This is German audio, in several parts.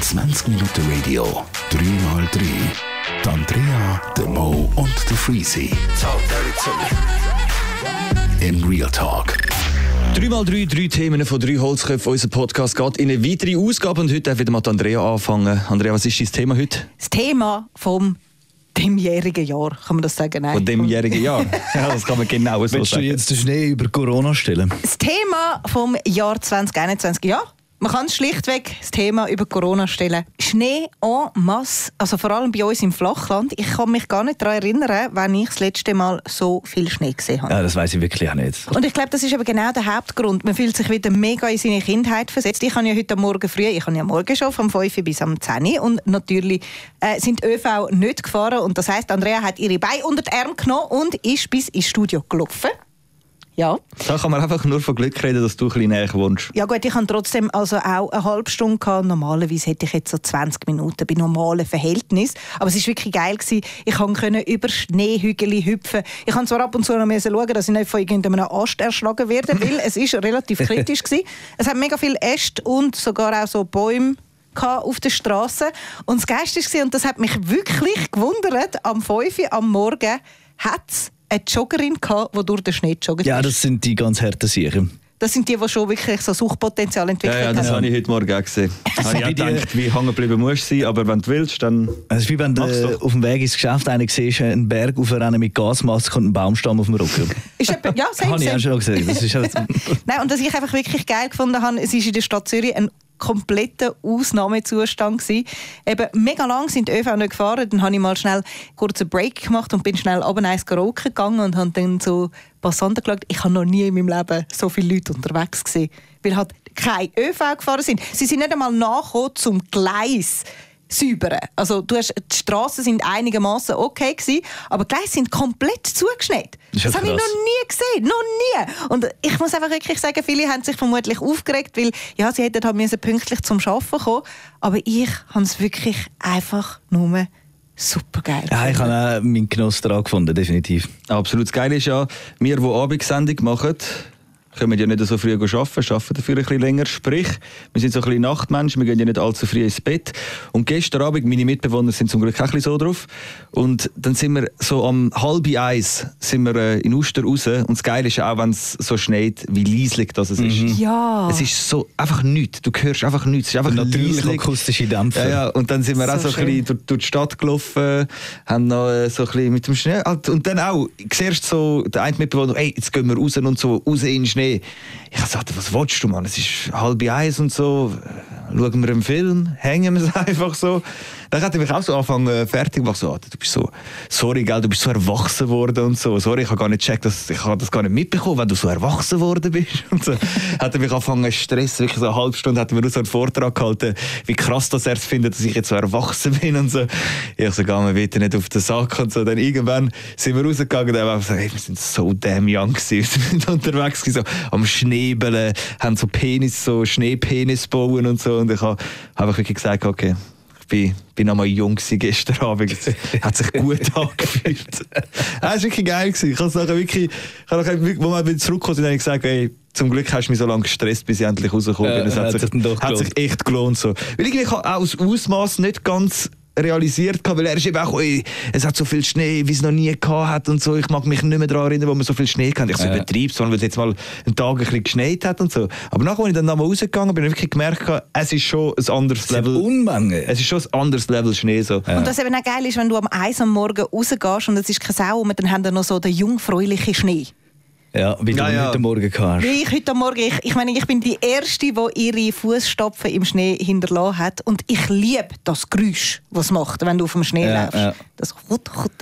20 Minuten Radio, 3x3. Die Andrea, der Mo und der Freezy. In Real Talk. 3x3, drei Themen von drei Holzköpfen. Unser Podcast geht in eine weitere Ausgabe und heute darf wieder mal die Andrea anfangen. Andrea, was ist dein Thema heute? Das Thema vom demjährigen Jahr, kann man das sagen? Nein. Von demjährigen Jahr? ja, das kann man genau so Willst du sagen. jetzt den Schnee über Corona stellen? Das Thema vom Jahr 2021, ja. Man kann schlichtweg das Thema über Corona stellen. Schnee en masse, also vor allem bei uns im Flachland. Ich kann mich gar nicht daran erinnern, wann ich das letzte Mal so viel Schnee gesehen habe. Ja, das weiß ich wirklich auch nicht. Und ich glaube, das ist aber genau der Hauptgrund. Man fühlt sich wieder mega in seine Kindheit versetzt. Ich habe ja heute Morgen früh, ich habe ja morgen schon vom 5 Uhr bis am 10 Uhr und natürlich äh, sind ÖV nicht gefahren und das heißt, Andrea hat ihre Beine unter den Arm genommen und ist bis ins Studio gelaufen. Ja. Da kann man einfach nur von Glück reden, dass du ein bisschen näher wohnst. Ja gut, ich hatte trotzdem also auch eine halbe Stunde gehabt. Normalerweise hätte ich jetzt so 20 Minuten bei normalen Verhältnissen. Aber es war wirklich geil. Gewesen. Ich konnte über Schneehügel hüpfen. Ich musste zwar ab und zu noch müssen schauen, dass ich nicht von irgendeinem Ast erschlagen werde, weil es ist relativ kritisch war. Es hat mega viele Äste und sogar auch so Bäume auf der Straße. Und das Geilste war, und das hat mich wirklich gewundert, am 5 Uhr am Morgen hat es eine Joggerin gehabt, die durch den Schnee joggt Ja, das sind die ganz harten Sicher. Das sind die, die schon wirklich so Suchtpotenzial Ja, entwickelt ja, das haben. habe ich heute Morgen auch gesehen. habe ich auch gedacht, wie hängen geblieben musst du sein, aber wenn du willst, dann... Es ist wie wenn du äh, auf dem Weg ins Geschäft einen siehst, einen Berg aufrennen mit Gasmaske und einen Baumstamm auf dem Rücken. Ist etwa, ja, same, Habe ich auch schon gesehen. Das ist halt Nein, und was ich einfach wirklich geil gefunden habe, es ist in der Stadt Zürich ein kompletter Ausnahmezustand gewesen. Eben, mega lang sind die ÖV nicht gefahren. Dann habe ich mal schnell einen Break gemacht und bin schnell runter ins Karaoke gegangen und habe dann so Passanten geschaut. Ich habe noch nie in meinem Leben so viele Leute unterwegs gesehen, weil halt keine ÖV gefahren sind. Sie sind nicht einmal nachgekommen zum Gleis säubern. Also du hast, die Straßen sind einigermaßen okay gewesen, aber die Gleise sind komplett zugeschneit. Das ist ja Das habe ich noch nie gesehen, noch nie. Und ich muss einfach wirklich sagen, viele haben sich vermutlich aufgeregt, weil ja, sie hätten halt müssen pünktlich zum Arbeiten kommen. Aber ich habe es wirklich einfach nur super geil. ja, ich habe auch meinen Genuss daran gefunden, definitiv. Absolut. Das Geile ist ja, wir, die Abendsendung machen, können ja nicht so früh arbeiten, arbeiten dafür ein bisschen länger. Sprich, wir sind so ein bisschen Nachtmenschen, wir gehen ja nicht allzu früh ins Bett. Und gestern Abend, meine Mitbewohner sind zum Glück auch ein bisschen so drauf. Und dann sind wir so am halb eins sind wir äh, in Uster raus. Und das Geile ist auch, wenn es so schneit, wie leislich das es ist. Ja. Es ist so einfach nichts. Du hörst einfach nichts. Es ist einfach Natürlich leislich. akustische Dämpfer. Ja, ja, und dann sind wir So auch so ein schön. bisschen durch, durch die Stadt gelaufen, haben noch äh, so ein bisschen mit dem Schnee. halt- Und dann auch, siehst so, der eine Mitbewohner, hey, jetzt gehen wir raus und so, raus in den Schnee. Ich habe gesagt, was willst du, Mann? Es ist halb eins und so. Schauen wir einen Film, hängen wir es einfach so. Dann hat er mich auch so angefangen, äh, fertig gemacht. So, du bist so, sorry, gell, du bist so erwachsen worden und so. Sorry, ich habe gar nicht gecheckt, dass, ich habe das gar nicht mitbekommen, wenn du so erwachsen worden bist. Und so. hat er mich angefangen zu stressen. Wirklich so eine halbe Stunde hat er mir nur so einen Vortrag gehalten, wie krass das er findet, dass ich jetzt so erwachsen bin und so. Ich so, geh mir bitte nicht auf den Sack und so. Dann irgendwann sind wir rausgegangen und war so, hey, wir sind so damn young gewesen. Wir sind unterwegs gewesen, so am Schnebeln, haben so Penis, so Schneepenis bauen und so. Und ich habe einfach wirklich gesagt, okay, ich bin, bin einmal jung gewesen gestern Abend. Es hat sich gut angefühlt. Es war wirklich geil. Gewesen. Ich habe nachher wirklich, ich habe nachher, wo wir zurückgekommen sind, habe ich gesagt, ey, zum Glück hast du mich so lange gestresst, bis ich endlich rausgekommen Ja, bin. Es hat, hat sich, hat sich echt gelohnt. So. Weil irgendwie, auch das Ausmaß nicht ganz realisiert, gehabt, weil er ist eben auch, ey, es hat so viel Schnee, wie es noch nie gehabt hat und so. Ich mag mich nicht mehr daran erinnern, wo wir so viel Schnee hatten. Ich so Ja. übertreibe es, weil es jetzt mal einen Tag ein bisschen geschneit hat und so. Aber nachher, als ich dann nochmal rausgegangen bin, habe ich wirklich gemerkt, es ist schon ein anderes Level. Level. Unmenge. Es ist schon ein anderes Level Schnee. So. Und was eben auch geil ist, wenn du am Eis am Morgen rausgehst und es ist keine Sau und dann haben wir noch so den jungfräulichen Schnee. Ja, wie du Ja, ja. heute Morgen hast. Wie ich heute Morgen, ich, ich meine, ich bin die Erste, die ihre Fußstapfen im Schnee hinterlassen hat. Und ich liebe das Geräusch, was es macht, wenn du auf dem Schnee Ja, läufst. ja. Das Chut, Chut.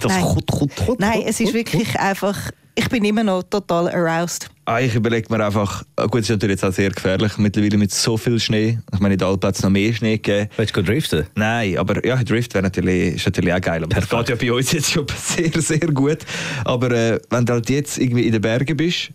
Das Nein. Chut, Chut, Chut, Nein, es ist wirklich einfach, ich bin immer noch total aroused. Ah, ich überlege mir einfach, ah, gut, es ist natürlich jetzt auch sehr gefährlich, mittlerweile mit so viel Schnee. Ich meine, in den Alpen hat es noch mehr Schnee gegeben. Willst du driften? Nein, aber ja, Drift wäre natürlich, ist natürlich auch geil. Aber das geht ja bei uns jetzt schon sehr, sehr gut. Aber äh, wenn du halt jetzt irgendwie in den Bergen bist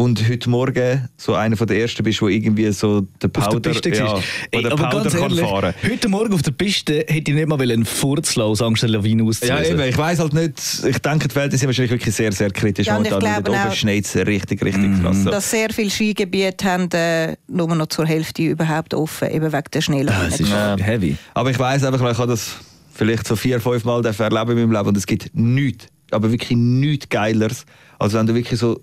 und heute Morgen so einer von der ersten bist, wo irgendwie so der Auf Powder, der Piste ja, ja, Ey, der aber Powder ganz kann ehrlich, fahren. heute Morgen auf der Piste hätte ich nicht mal einen Furz aus Angst, eine Lawine Ja, auszulösen. eben, ich weiß halt nicht, ich denke, die Welt sind wahrscheinlich wirklich sehr, sehr kritisch Ja, momentan. Und glaube da oben auch- schneit es richtig, richtig Mhm. krass. Dass sehr viele Skigebiete haben äh, nur noch zur Hälfte überhaupt offen, eben wegen der Schnelllawine. es ist Ja. heavy. Aber ich weiß einfach, ich habe das vielleicht so vier, fünf Mal erleben in meinem Leben und es gibt nichts, aber wirklich nichts Geileres, als wenn du wirklich so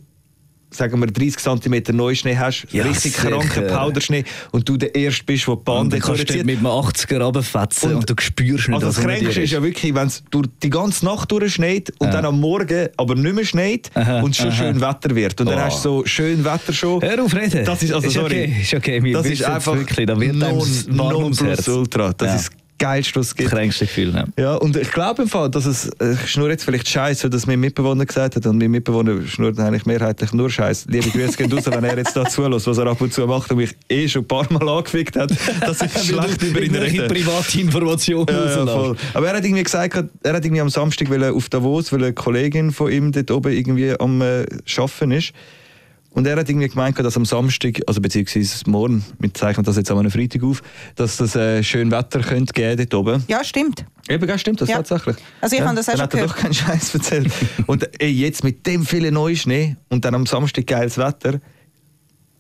sagen wir 30 cm Neuschnee hast, Ja, richtig kranken Powderschnee und du der Erste bist, der die Bahn Und dann kannst du mit einem 80er runterfetzen und, Und- du spürst nicht, Also das Kränkste ist ja wirklich, wenn es die ganze Nacht durchschneit und Ja. dann am Morgen aber nicht mehr schneit Aha, und es schon aha. schön Wetter wird. Und dann Oh. hast du so schön Wetter schon. Hör auf reden. Das ist, also, Ist sorry. okay, ist okay. Wir das ist einfach wirklich, da wird non, non plus ultra. Das Ja. ist das Geilste, was Das gibt. kränkste Gefühl. Ja. Ja, und ich glaube im Fall, dass es, äh, ich schnurre jetzt vielleicht Scheiße, dass mein Mitbewohner gesagt hat, und mein Mitbewohner schnurrt eigentlich mehrheitlich nur Scheiß. Liebe Grüße gehen raus, wenn er jetzt da zulässt, was er ab und zu macht und mich eh schon ein paar Mal angefickt hat, dass ich schlecht über ihn rede. private Informationen Ja, ja. Aber er hat irgendwie gesagt, er hat irgendwie am Samstag auf Davos, weil eine Kollegin von ihm dort oben irgendwie am äh, Arbeiten ist. Und er hat irgendwie gemeint, dass am Samstag, also beziehungsweise morgen, wir zeichnen das jetzt einem Freitag auf, dass das äh, schön Wetter könnte geben dort oben. Ja, stimmt. Eben, gell, stimmt das Ja. tatsächlich? Also ich ja, habe das auch dann schon hat er gehört. doch keinen Scheiß erzählt. und ey, jetzt mit dem vielen Neuschnee und dann am Samstag geiles Wetter.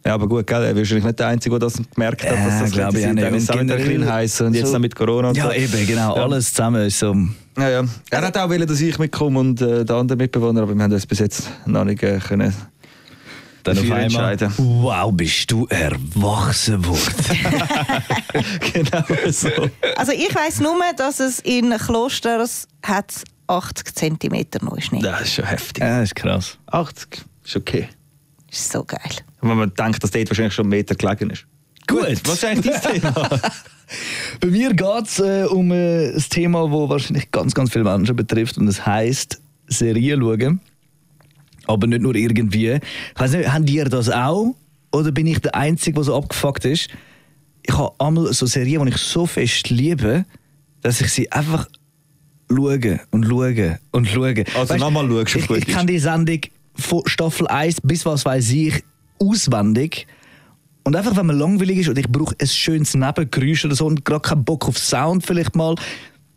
Ja, aber gut, gell, er ist wahrscheinlich nicht der Einzige, der das gemerkt hat, dass Ja, das glaube ich nicht. Dann ist es auch wieder ein heiß und jetzt so- noch mit Corona und Ja, so. eben, genau. Ja. Alles zusammen ist so. Ja, ja. Er hat auch wollen, dass ich mitkomme und äh, der andere Mitbewohner, aber wir haben uns bis jetzt noch nicht äh, können Dann auf einmal, entscheiden. wow, bist du erwachsen worden. genau so. Also ich weiss nur, dass es in Klosters hat 80 cm Neuschnee. Das ist schon heftig. ja, das ist krass. 80 ist okay. Das ist so geil. Wenn man denkt, dass dort wahrscheinlich schon einen Meter gelegen ist. Gut. Was ist eigentlich dein Thema? Bei mir geht es äh, um äh, ein Thema, das wahrscheinlich ganz, ganz viele Menschen betrifft. Und das heisst Serien schauen. Aber nicht nur irgendwie. Ich weiß nicht, habt ihr das auch? Oder bin ich der Einzige, der so abgefuckt ist? Ich habe einmal so Serien, die ich so fest liebe, dass ich sie einfach schaue und schaue und schaue. Also nochmal schaust, auf ich, ich kann die Sendung von Staffel 1 bis was weiß ich auswendig. Und einfach, wenn man langweilig ist und ich brauche ein schönes Nebengeräusch oder so und gerade keinen Bock auf Sound vielleicht mal,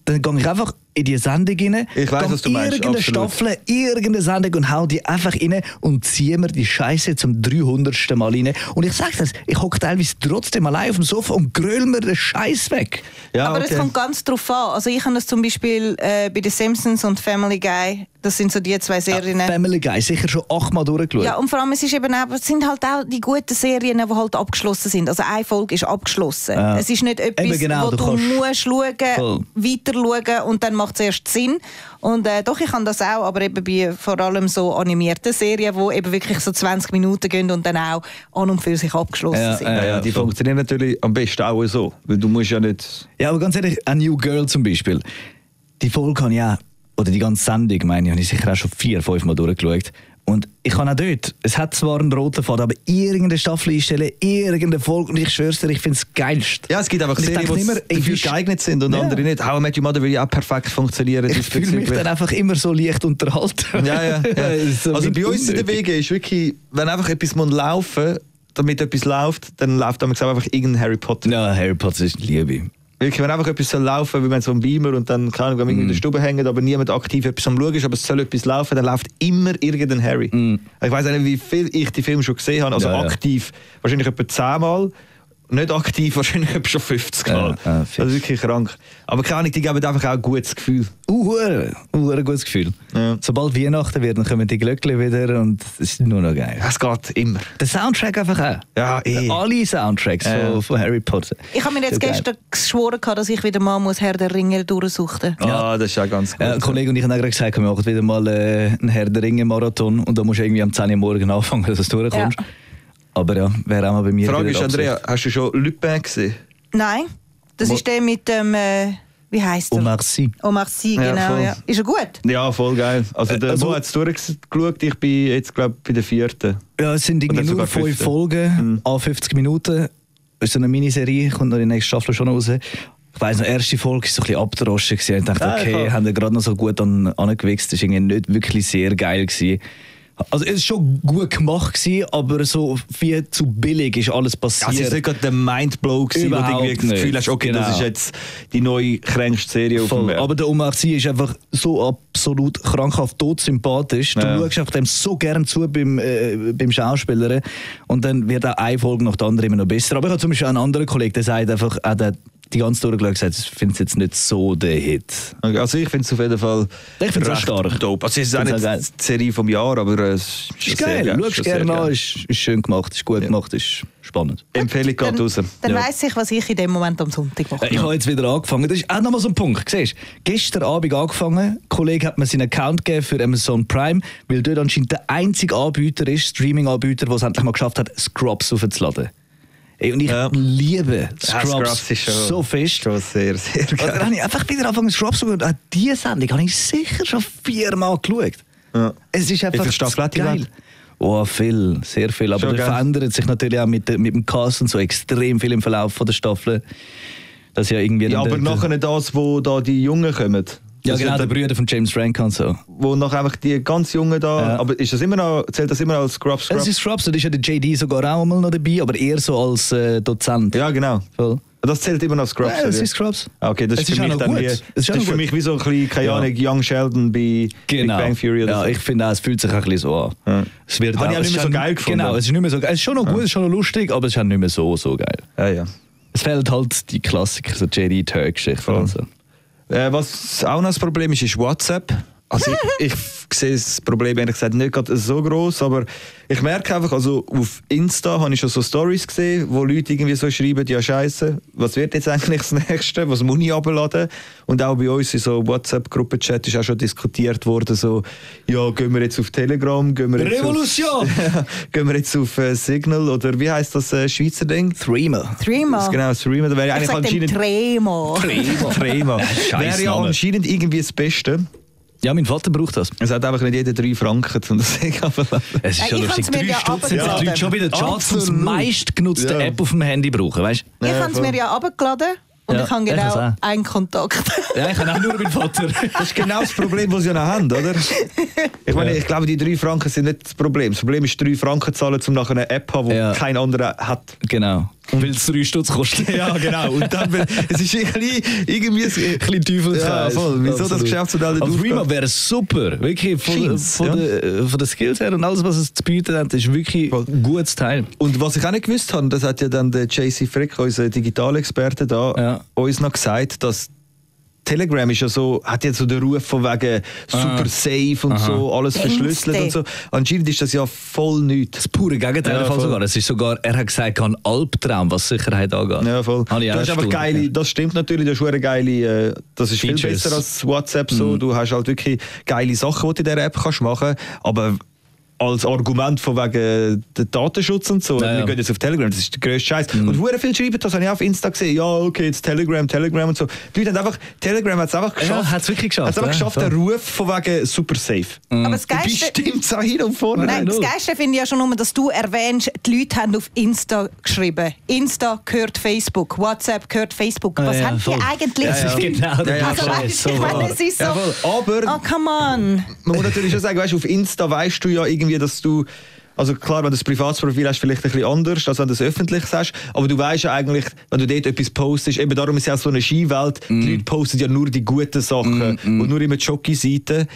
dann gehe ich einfach in die Sendung rein, Ich gehe was du meinst, irgendeine. Staffel, irgendeine Sendung und hau die einfach rein und ziehe mir die Scheiße zum 300. Mal rein. Und ich sage das, ich hocke teilweise trotzdem allein auf dem Sofa und gröl mir den Scheiß weg. Ja, Aber okay. es kommt ganz drauf an. Also ich habe das zum Beispiel äh, bei den Simpsons und Family Guy. Das sind so die zwei Serien. Family Guy, sicher schon achtmal durchgeschaut. Ja, und vor allem, es, ist eben auch, es sind halt auch die guten Serien, die halt abgeschlossen sind. Also eine Folge ist abgeschlossen. Ja. Es ist nicht etwas, Eben genau, wo du du, musst schauen, Voll. weiter schauen und dann macht es erst Sinn. Und äh, doch, ich kann das auch, aber eben bei vor allem so animierten Serien, die eben wirklich so 20 Minuten gehen und dann auch an und für sich abgeschlossen Ja, sind. ja, ja, die voll. funktionieren natürlich am besten auch so. Weil du musst ja nicht. Ja, aber ganz ehrlich, A New Girl zum Beispiel. Die Folge habe ich auch, oder die ganze Sendung, meine ich, habe ich sicher auch schon vier, fünf Mal durchgeschaut. Und ich kann auch dort, es hat zwar einen roten Faden, aber irgendeine Staffel einstellen, irgendeine Folge, und ich schwör's dir, ich finde es geilst. Ja, es gibt einfach Serien, die immer, dafür geeignet sind und Ja. andere nicht. How I Met Your Mother will ja auch perfekt funktionieren. Ich fühle mich dann einfach immer so leicht unterhalten. Ja, ja. Ist so also bei uns in der. Wege ist wirklich, wenn einfach etwas muss laufen damit etwas läuft, dann läuft einfach irgendein Harry Potter. Ja, Harry Potter ist Liebe. Wirklich, wenn einfach etwas soll laufen, wie man so einen Beamer und dann kann man irgendwie in der Stube hängen, aber niemand aktiv etwas am Schauen ist, aber es soll etwas laufen, dann läuft immer irgendein Harry. Ich weiß nicht, wie viel ich die Filme schon gesehen habe, also Ja, ja. aktiv wahrscheinlich etwa 10 Mal. Nicht aktiv, wahrscheinlich etwa schon 50 Mal. Ja, ja, fix. also wirklich krank. Aber keine Ahnung, die geben einfach auch ein gutes Gefühl. Uh, uh, ein gutes Gefühl. Ja. Sobald Weihnachten wird, dann kommen die Glöckchen wieder und es ist nur noch geil. Es geht immer. Der Soundtrack einfach auch. Ja, eh. Alle Soundtracks Ja. von, von Harry Potter. Ich habe mir jetzt So geil. gestern geschworen, gehabt, dass ich wieder mal muss Herr der Ringe durchsuchen muss. Ja, das ist ja ganz gut. Ja, ein Kollege und ich haben auch gerade gesagt, wir machen wieder mal äh, einen Herr der Ringe-Marathon und da musst du irgendwie am 10 Uhr morgen anfangen, dass du durchkommst. Ja. Aber ja, wäre auch mal bei mir Die Frage ist, Absicht. Andrea, hast du schon Lupin gesehen? Nein, das Mo- ist der mit dem, äh, wie heisst er? Omar Sy. Omar Sy, Ja, genau. voll. Ja, Ist er gut? Ja, voll geil. Also der also- Mo hat es durchgeschaut, ich bin jetzt glaube bei der vierten. Ja, es sind irgendwie nur fünf. Folgen, a 50 Minuten. Ist so eine Miniserie, kommt noch die nächste Staffel schon raus. Ich weiss noch, die erste Folge war so ein bisschen abgedroschen. gewesen. Ich dachte, Ja, okay, voll. haben wir gerade noch so gut an, angewichst. Das war irgendwie nicht wirklich sehr geil. Gewesen. Also es ist schon gut gemacht gewesen, aber so viel zu billig ist alles passiert. Also es ist nicht gerade der Mindblow gewesen, wo du irgendwie das Gefühl hast, okay, das Genau. ist jetzt die neue kränkste Serie auf dem Voll. Meer. Aber der Omar Sy ist einfach so absolut krankhaft tot sympathisch. Du Ja. schaust einfach dem so gern zu beim, äh, beim Schauspielern und dann wird auch eine Folge nach der anderen immer noch besser. Aber ich habe zum Beispiel einen anderen Kollegen, der sagt einfach, auch der die ganze durchgeschaut gesagt, ich finde es jetzt nicht so der Hit. Okay, Also ich finde es auf jeden Fall Ich recht stark. dope. Also es ist auch nicht geil. die Serie vom Jahr, aber äh, es ist, Ist geil, schon sehr gerne an, geil. ist, ist schön gemacht, ist gut gemacht, ist spannend. Empfehlung geht Dann, raus. dann Ja. weiss ich, was ich in dem Moment am Sonntag mache. Äh, Ich habe jetzt wieder angefangen. Das ist auch nochmal so ein Punkt. Siehst, gestern Abend angefangen. Ein Kollege hat mir seinen Account gegeben für Amazon Prime, weil dort anscheinend der einzige Anbieter ist, Streaming-Anbieter, der es endlich mal geschafft hat, Scrubs aufzuladen. Ey, und ich Ja. liebe Ja, Scrubs, ist schon- so fest. Schon sehr, sehr Und dann geil. habe ich einfach wieder angefangen, Scrubs zu schauen. Und diese Sendung habe ich sicher schon viermal geschaut. Ja. Es ist einfach die geil. Oh, viel, sehr viel. Aber Schon das geil. verändert sich natürlich auch mit, mit dem Cast und so extrem viel im Verlauf von der Staffel. Das ja irgendwie Ja, dann aber nachher das, wo da die Jungen kommen. Ja, Das genau, der Brüder von James Franco und so. Wo nachher einfach die ganz Jungen da, Ja. aber ist das immer noch, zählt das immer noch als Scrubs? Es Scrubs? ist Scrubs, da ist ja der JD sogar auch mal noch dabei, aber eher so als äh, Dozent. ja, genau. Voll. Das zählt immer noch als Scrubs. Ja, es oder? ist Scrubs. Okay, das Es ist für auch mich noch dann wie, Es das auch ist noch für mich wie so ein bisschen, keine Ja. Ahnung, Young Sheldon bei Genau. Big Bang Theory oder ja, so. ich finde auch, es fühlt sich auch ein bisschen so an. Ja. Es wird Habe ich auch es nicht mehr ist so geil gefunden. Genau, es ist nicht mehr so geil. Es ist schon noch gut, es ist schon noch lustig, aber es ist auch nicht mehr so, so geil. ja, ja. Es fehlt halt die Klassiker, so JD Turk-Geschichte. Und so. Äh, was auch noch das Problem ist, ist WhatsApp. Also ich, ich sehe das Problem ehrlich gesagt nicht gerade so groß, aber ich merke einfach, also auf Insta habe ich schon so Stories gesehen, wo Leute irgendwie so schreiben, ja Scheiße, was wird jetzt eigentlich das Nächste, was muss ich abladen? Und auch bei uns in so WhatsApp-Gruppenchat ist auch schon diskutiert worden, so, ja, gehen wir jetzt auf Telegram, gehen wir jetzt Revolution! Auf, gehen wir jetzt auf äh, Signal oder wie heißt das äh, Schweizer Ding? Threema. Threema. Das, genau, Streamer, da wäre ich eigentlich sage dem anscheinend... Tremo. Wäre ja anscheinend irgendwie das Beste. Ja, mein Vater braucht das. Es hat einfach nicht jeder drei Franken, um das Ding abzuladen. Es ist Äh, schon ich lustig. Drei ja Stutz sind die Leute schon wieder die Charts und das Absolut. meistgenutzte Ja. App auf dem Handy brauchen, weißt? Ich habe es mir ja abgeladen und Ja, ich habe genau einen Kontakt. Ja, ich habe auch nur meinen Vater. Das ist genau das Problem, das sie noch haben, oder? Ich meine, ich glaube, die drei Franken sind nicht das Problem. Das Problem ist, drei Franken zahlen, um nachher eine App zu haben, die Ja. kein anderer hat. genau. Weil es drei Stutz kostet. Ja, genau. Und dann, es ist irgendwie, irgendwie ein bisschen Teufelskreis. Ja, voll. Wieso das Absolut. Geschäftsmodell nicht Also aufgeht? Rema wäre super. Wirklich von, von, ja. der, von den Skills her und alles, was es zu bieten hat, ist wirklich Voll. ein gutes Teil. Und was ich auch nicht gewusst habe, das hat ja dann der JC Frick, unser Digitalexperte da, Ja. uns noch gesagt, dass Telegram ist ja so, hat jetzt so den Ruf von wegen super safe und so, alles Gangster. verschlüsselt und so. Anscheinend ist das ja voll nichts. Das pure Gegenteil Ja, voll. sogar. Es ist sogar, er hat gesagt, er hat einen Albtraum, was Sicherheit angeht. Ja, voll. Hast einfach erstaunt. geile, das stimmt natürlich, das ist eine geile, äh, das ist viel Features. besser als WhatsApp so. Du hast halt wirklich geile Sachen, die du in dieser App kannst machen, aber als Argument von wegen der Datenschutz und so, Ja, wir ja. gehen jetzt auf Telegram, das ist der grösste Scheiß. Und hure viel schreiben, das habe ich auch auf Insta gesehen, ja, okay, jetzt Telegram, Telegram und so. Die Leute haben einfach, Telegram hat es einfach geschafft. hat's wirklich geschafft, Hat's einfach ja, geschafft, voll. den Ruf von wegen super safe. Aber das Dabei Geilste, stimmt es auch hin und vorne. Nein, das null. Geilste finde ich ja schon nur, dass du erwähnst, die Leute haben auf Insta geschrieben. Insta gehört Facebook, WhatsApp gehört Facebook. Was ja, haben die voll. eigentlich? Ja, ja, genau. Ja, ja, also, weißt, so ich meine, es ist so. Ja. Aber Oh, come on. man muss natürlich schon sagen, weißt, auf Insta weißt du ja irgendwie, dass du. Also klar, wenn du ein privates Profil hast, vielleicht ein bisschen anders, als wenn du es öffentliches hast. Aber du weißt ja eigentlich, wenn du dort etwas postest, eben darum ist es ja so eine Skiwelt, Mm. die Leute posten ja nur die guten Sachen und nur immer die Jockey-Seiten.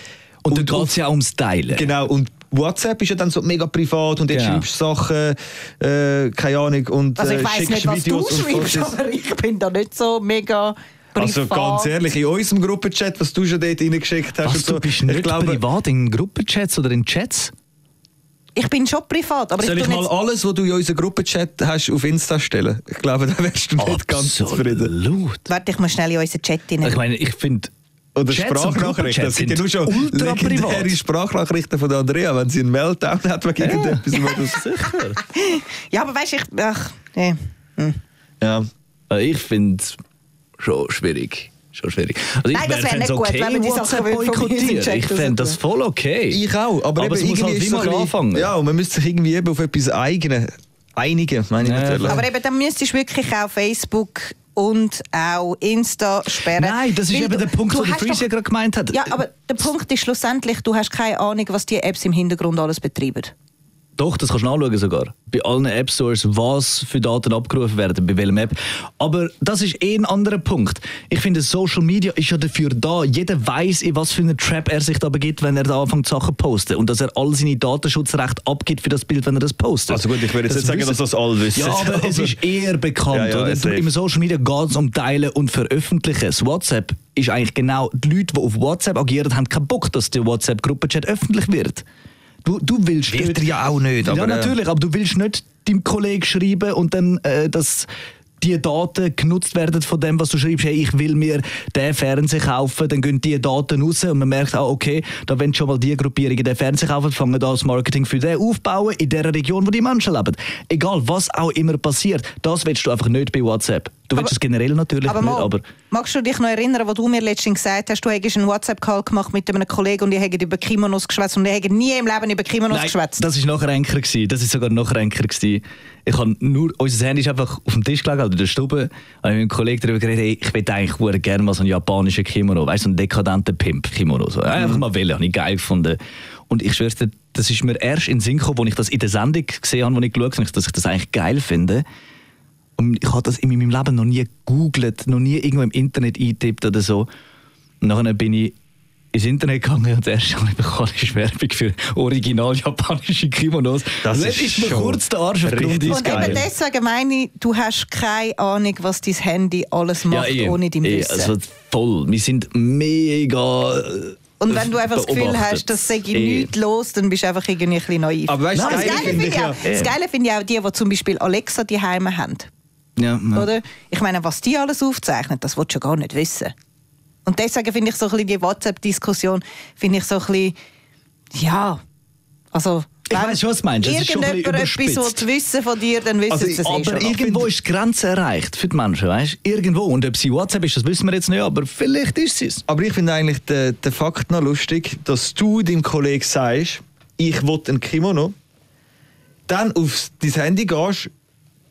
Und, dann geht es ja ums Teilen. Genau, und WhatsApp ist ja dann so mega privat und dort Genau. schreibst du Sachen, äh, keine Ahnung, und Also ich äh, weiß schickst nicht, was du Videos und schreibst, aber ich bin da nicht so mega privat. Also ganz ehrlich, in unserem Gruppenchat, was du schon dort reingeschickt hast Was, und so, du bist ich nicht glaube, privat in Gruppenchats oder in Chats? Ich bin schon privat, aber Soll ich ich mal jetzt... alles, was du in unserem Gruppenchat hast, auf Insta stellen? Ich glaube, da wärst du nicht ganz zufrieden. Absolut. Warte, ich muss schnell in unseren Chat rein. Ich meine, ich finde... Oder Chats Sprachnachrichten. Das Gruppenchats sind ja nur schon ultra legendäre. Sprachnachrichten von der Andrea, wenn sie einen Meltdown hat wegen irgendetwas. wo das- Sicher. Ja, aber weißt du, ich... Ach, nee. ja. Ich finde es schon schwierig. Schon schwierig. Also ich Nein, das wär fänd's nicht gut, wenn man die WhatsApp Sachen boykottieren. Ich fände das voll okay. Ich auch. Aber, Aber eben es muss irgendwie halt so anfangen. Ja, und man müsste sich irgendwie eben auf etwas eigenen einigen, meine ich Ja, natürlich. Aber eben, dann müsstest du wirklich auch Facebook und auch Insta sperren. Nein, das ist Weil eben du- der Punkt, den Freeze ja gerade gemeint hat. Ja, aber der Punkt ist schlussendlich, du hast keine Ahnung, was die Apps im Hintergrund alles betreiben. Doch, das kannst du nachschauen sogar. Bei allen App Stores, was für Daten abgerufen werden, bei welchem App. Aber das ist eh ein anderer Punkt. Ich finde, Social Media ist ja dafür da. Jeder weiß, in was für eine Trap er sich da begibt, wenn er da anfängt, Sachen zu posten. Und dass er all seine Datenschutzrechte abgibt für das Bild, wenn er das postet. Also gut, ich würde jetzt nicht sagen, dass das alle wissen. Ja, aber es ist eher bekannt. Ja, ja. Im Social Media geht es um Teilen und Veröffentlichen. Das WhatsApp ist eigentlich genau, die Leute, die auf WhatsApp agieren, haben keinen Bock, dass der WhatsApp-Gruppenchat öffentlich wird. Du, du willst Wird nicht- ja auch nicht, ja, aber, äh, natürlich, aber du willst nicht deinem Kollegen schreiben und dann, äh, dass die Daten genutzt werden von dem, was du schreibst. Hey, ich will mir den Fernseher kaufen, dann gehen die Daten raus und man merkt, ah, okay, da wollen schon mal die Gruppierungen den Fernseher kaufen, fangen da das Marketing für den aufbauen in der Region, wo die Menschen leben. Egal, was auch immer passiert, das willst du einfach nicht bei WhatsApp. Du willst Aber- es generell natürlich Aber, nicht, Mo, aber magst du dich noch erinnern, wo du mir letztens gesagt hast, du hättest einen WhatsApp-Call gemacht mit einem Kollegen und ihr hättet über Kimonos geschwätzt und ihr hättet nie im Leben über Kimonos geschwätzt? das war noch gewesen. Das ist sogar noch kränker. Ich habe nur, unser Handy ist einfach auf dem Tisch gelegen, oder in der Stube. Und ich mit einem Kollegen darüber geredet, hey, ich würde eigentlich gerne mal so einen japanischen Kimono, weißt du, so einen dekadenten Pimp-Kimono. So. Einfach mal wählen, habe ich geil gefunden. Und ich schwör's dir, das ist mir erst in den Sinn gekommen, als ich das in der Sendung gesehen habe, wo ich geschaut habe, dass ich das eigentlich geil finde. Und ich habe das in meinem Leben noch nie gegoogelt, noch nie irgendwo im Internet eingetippt oder so. Und nachher bin ich ins Internet gegangen und erst habe ich bekommen, ist Werbung für original japanische Kimonos. Das ist ist mir schon kurz der Arsch auf richtig Grundeis und geil. eben deswegen meine ich, du hast keine Ahnung, was dein Handy alles macht, eh, ohne dein Wissen. Also voll. Wir sind mega. äh, und wenn du einfach das Gefühl hast, das sei nichts los, dann bist du einfach irgendwie ein bisschen naiv. Aber weißt du, das Geile finde ich ich, ja- auch- das Geile finde ich auch die, die zum Beispiel Alexa die Heime haben. Ja, ja. Oder? Ich meine, was die alles aufzeichnen, das willst du ja gar nicht wissen. Und deswegen finde ich so ein bisschen die WhatsApp-Diskussion, finde ich so ein bisschen, ja, also... Ich wenn weiss schon, was du meinst. Irgendjemand etwas will wissen von dir, dann wissen Also sie es eh Aber schon. irgendwo ist die Grenze erreicht für die Menschen, weißt Irgendwo. Und ob sie WhatsApp ist, das wissen wir jetzt nicht, aber vielleicht ist es. Aber ich finde eigentlich den, den Fakt noch lustig, dass du deinem Kollegen sagst, ich will ein Kimono, dann auf dein Handy gehst,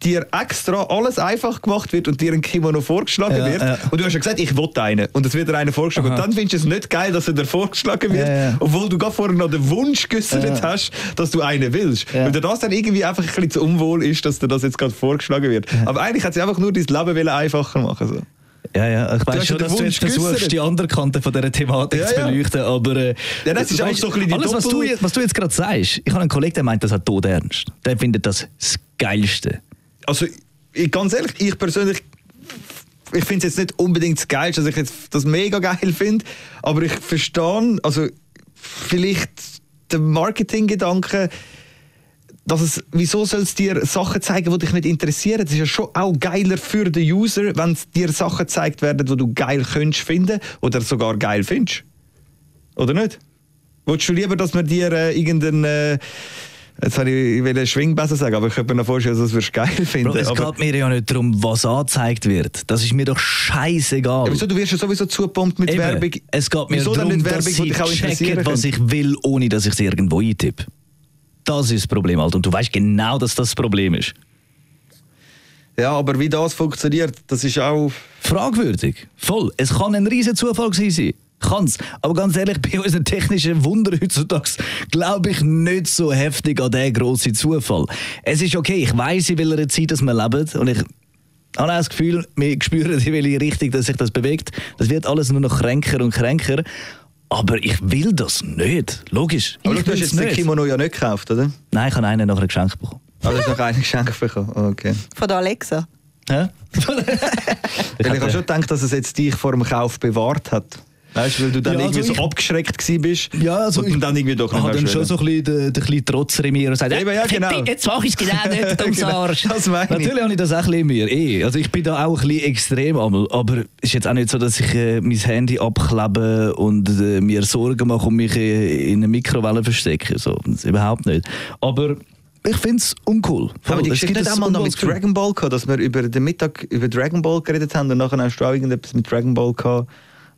dir extra alles einfach gemacht wird und dir ein Kimono vorgeschlagen Ja, wird. ja. Und du hast ja gesagt, ich will einen. Und es wird dir einer vorgeschlagen. Und dann findest du es nicht geil, dass er dir vorgeschlagen wird, Ja, ja. obwohl du gerade vorher noch den Wunsch geäußert Ja. hast, dass du einen willst. Ja. Weil dir das dann irgendwie einfach ein bisschen zu unwohl ist, dass dir das jetzt gerade vorgeschlagen wird. Aber eigentlich hat sie einfach nur dein Leben einfacher machen. So. Ja, ja, ich weiß ja schon, dass du jetzt versuchst, die andere Kante von dieser Thematik Ja, zu ja. beleuchten, aber... Äh, Ja, das ist weißt, so ein bisschen Alles, was du, jetzt- was du jetzt gerade sagst, ich habe einen Kollegen, der meint das hat tot ernst. Der findet das das Geilste. Also ganz ehrlich, ich persönlich ich finde es jetzt nicht unbedingt das Geilste, dass ich jetzt das mega geil finde, aber ich verstehe, also vielleicht den Marketinggedanken, dass es, wieso soll es dir Sachen zeigen, die dich nicht interessieren? Das ist ja schon auch geiler für den User, wenn dir Sachen gezeigt werden, die du geil könntest finden oder sogar geil findest. Oder nicht? Wolltest du lieber, dass man dir äh, irgendeinen äh, Jetzt habe ich, einen Schwingbesen sagen, aber ich könnte mir noch vorstellen, dass du es geil finden. Bro, es aber, geht mir ja nicht darum, was angezeigt wird. Das ist mir doch scheißegal. Ja, wieso? Du wirst ja sowieso zugepumpt mit Eben. Werbung. Es geht mir wieso darum, dass Werbung, die sie checken, was ich will, ohne dass ich es irgendwo eintippe. Das ist das Problem, Alter. Und du weißt genau, dass das das Problem ist. Ja, aber wie das funktioniert, das ist auch... Fragwürdig. Voll. Es kann ein riesen Zufall gewesen Kann's. Aber ganz ehrlich, bei unseren technischen Wunder heutzutage glaube ich nicht so heftig an diesen grossen Zufall. Es ist okay, ich weiß, in welcher Zeit dass wir leben. Und ich habe auch das Gefühl, wir spüren, in welche Richtung dass sich das bewegt. Das wird alles nur noch kränker und kränker. Aber ich will das nicht. Logisch. Aber ich du hast jetzt den nicht. Kimono ja nicht gekauft, oder? Nein, ich habe einen nachher geschenkt bekommen. Aber du hast noch einen Geschenk bekommen. Okay. Von der Alexa. Hä? Weil ich habe schon gedacht, dass es jetzt dich vor dem Kauf bewahrt hat. Weißt du, weil du dann Ja, also irgendwie ich- so abgeschreckt gewesen bist Ja, also und dann irgendwie doch nicht mehr dann schon so ein bisschen den, den kleinen Trotzer in mir und sagt, Eben, ja, genau. «Fick dich, jetzt mach ich es genau nicht, du Genau, Arsch. das meine ich. Natürlich habe ich das auch ein bisschen in mir. Eh. Also ich bin da auch ein bisschen extrem aber es ist jetzt auch nicht so, dass ich äh, mein Handy abklebe und äh, mir Sorgen mache und mich äh, in eine Mikrowelle verstecke. So. Das überhaupt nicht. Aber ich finde es uncool. Aber die Es Geschichte hat auch mal noch mit. Dragon Ball gehabt, dass wir über den Mittag über Dragon Ball geredet haben und nachher hast du auch irgendetwas mit Dragon Ball gehabt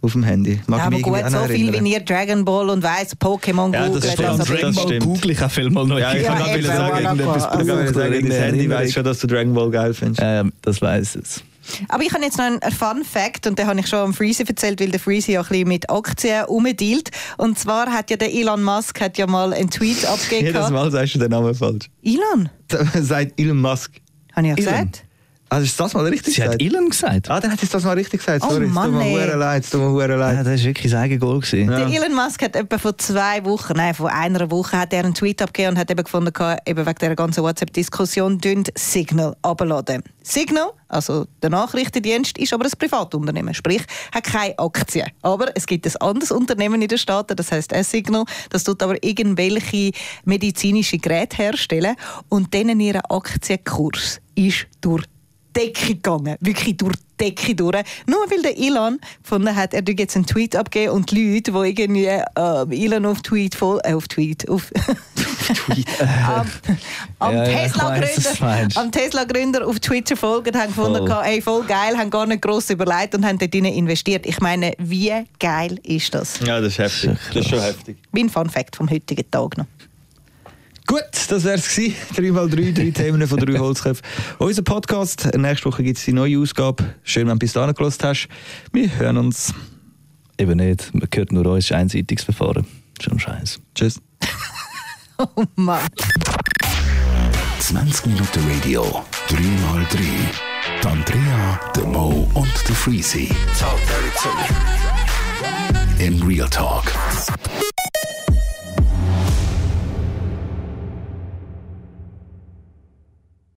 auf dem Handy. Mag Ja, ich aber gut, so noch viel erinnern. wie ihr Dragon Ball und weiss, Pokémon Ja, das googelt. stimmt. also Das Dragon Ball stimmt. google ich auch viel mal noch. Ja, ich Ja, kann eben, gerade sagen, irgendetwas Also, sagen, dein Handy weiß schon, dass du Dragon Ball geil findest. Ähm, das weiß es. Aber ich habe jetzt noch einen Fun Fact und den habe ich schon am Freezy erzählt, weil der Freezy ja ein bisschen mit Aktien umdealt. Und zwar hat ja der Elon Musk hat ja mal einen Tweet abgegeben. Jedes Mal sagst du den Namen falsch. Elon? Sagt Elon Musk. Habe ich ja Elon. gesagt? Also ist das mal richtig Sie hat gesagt? Elon gesagt. Ah, dann hat sie das mal richtig gesagt. Oh Sorry, Mann, es tut mir ey. hure leid, es tut mir hure Ja, leid. das war wirklich sein Eigengoal. gewesen. Der Elon Musk hat etwa vor zwei Wochen, nein, vor einer Woche, hat er einen Tweet abgegeben und hat eben gefunden, gehabt, eben wegen dieser ganzen WhatsApp-Diskussion, dünnt Signal abladen. Signal, also der Nachrichtendienst, ist aber ein Privatunternehmen, sprich, hat keine Aktien. Aber es gibt ein anderes Unternehmen in den Staaten, das heißt Signal, das tut aber irgendwelche medizinische Geräte herstellen und denen ihr Aktienkurs ist durch die Decke gegangen. Wirklich durch die Decke durch. Nur weil der Elon gefunden hat, er tut jetzt einen Tweet abgeben und die Leute, die irgendwie äh, Elon auf Tweet voll, äh, auf Tweet, auf am, am Ja, Tesla-Gründer meinst. am Tesla-Gründer auf Twitter folgen, haben gefunden, Voll. gehabt, hey, voll geil, haben gar nicht gross überlegt und haben dort investiert. Ich meine, wie geil ist das? Ja, das ist heftig. Das ist schon heftig. Wie ein Fun Fact vom heutigen Tag noch. Gut, das wär's gewesen. 3x3, drei Themen von drei Holzköpfen. Unser Podcast. Nächste Woche gibt es die neue Ausgabe. Schön, wenn du bis dahin gehört hast. Wir hören uns. Eben nicht. Man hört nur uns, einseitiges Verfahren. Schon scheiße. Tschüss. Oh Mann. 20 Minuten Radio, 3x3. Die Andrea, der Mo und der Freezy. In Real Talk.